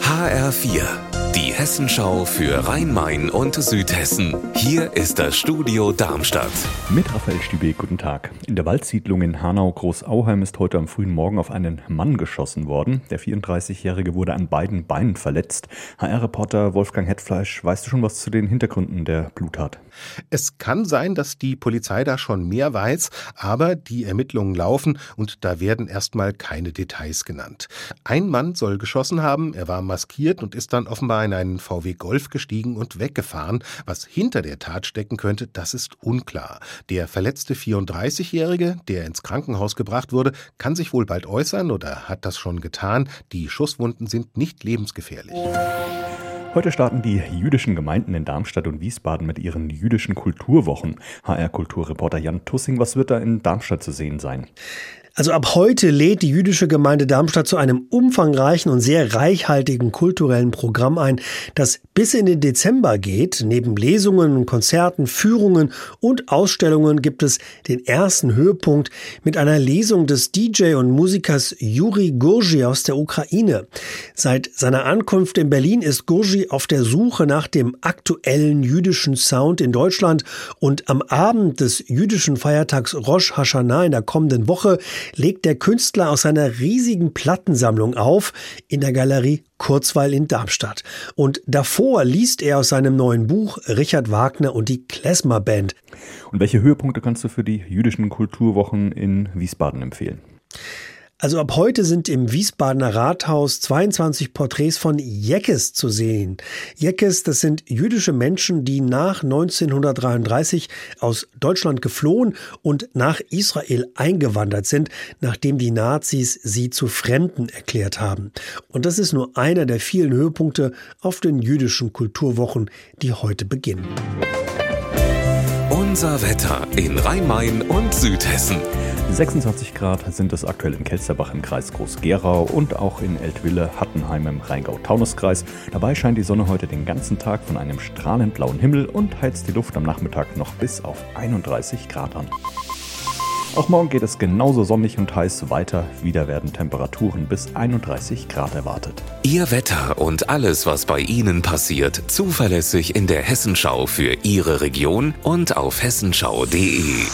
HR4, die Hessenschau für Rhein-Main und Südhessen. Hier ist das Studio Darmstadt. Mit Raphael Stübe, guten Tag. In der Waldsiedlung in Hanau-Großauheim ist heute am frühen Morgen auf einen Mann geschossen worden. Der 34-Jährige wurde an beiden Beinen verletzt. HR-Reporter Wolfgang Hetfleisch, weißt du schon was zu den Hintergründen der Bluttat? Es kann sein, dass die Polizei da schon mehr weiß, aber die Ermittlungen laufen und da werden erstmal keine Details genannt. Ein Mann soll geschossen haben, er war maskiert und ist dann offenbar in einen VW Golf gestiegen und weggefahren. Was hinter der Tat stecken könnte, das ist unklar. Der verletzte 34-Jährige, der ins Krankenhaus gebracht wurde, kann sich wohl bald äußern oder hat das schon getan. Die Schusswunden sind nicht lebensgefährlich. Heute starten die jüdischen Gemeinden in Darmstadt und Wiesbaden mit ihren jüdischen Kulturwochen. HR-Kulturreporter Jan Tussing, was wird da in Darmstadt zu sehen sein? Also ab heute lädt die jüdische Gemeinde Darmstadt zu einem umfangreichen und sehr reichhaltigen kulturellen Programm ein, das bis in den Dezember geht. Neben Lesungen, Konzerten, Führungen und Ausstellungen gibt es den ersten Höhepunkt mit einer Lesung des DJ und Musikers Juri Gurji aus der Ukraine. Seit seiner Ankunft in Berlin ist Gurji auf der Suche nach dem aktuellen jüdischen Sound in Deutschland und am Abend des jüdischen Feiertags Rosh Hashanah in der kommenden Woche legt der Künstler aus seiner riesigen Plattensammlung auf in der Galerie Kurzweil in Darmstadt. Und davor liest er aus seinem neuen Buch Richard Wagner und die Klezmer Band. Und welche Höhepunkte kannst du für die jüdischen Kulturwochen in Wiesbaden empfehlen? Also ab heute sind im Wiesbadener Rathaus 22 Porträts von Jeckes zu sehen. Jeckes, das sind jüdische Menschen, die nach 1933 aus Deutschland geflohen und nach Israel eingewandert sind, nachdem die Nazis sie zu Fremden erklärt haben. Und das ist nur einer der vielen Höhepunkte auf den jüdischen Kulturwochen, die heute beginnen. Unser Wetter in Rhein-Main und Südhessen. 26 Grad sind es aktuell in Kelsterbach im Kreis Groß-Gerau und auch in Eltville, Hattenheim im Rheingau-Taunus-Kreis. Dabei scheint die Sonne heute den ganzen Tag von einem strahlend blauen Himmel und heizt die Luft am Nachmittag noch bis auf 31 Grad an. Auch morgen geht es genauso sonnig und heiß weiter. Wieder werden Temperaturen bis 31 Grad erwartet. Ihr Wetter und alles, was bei Ihnen passiert, zuverlässig in der Hessenschau für Ihre Region und auf hessenschau.de.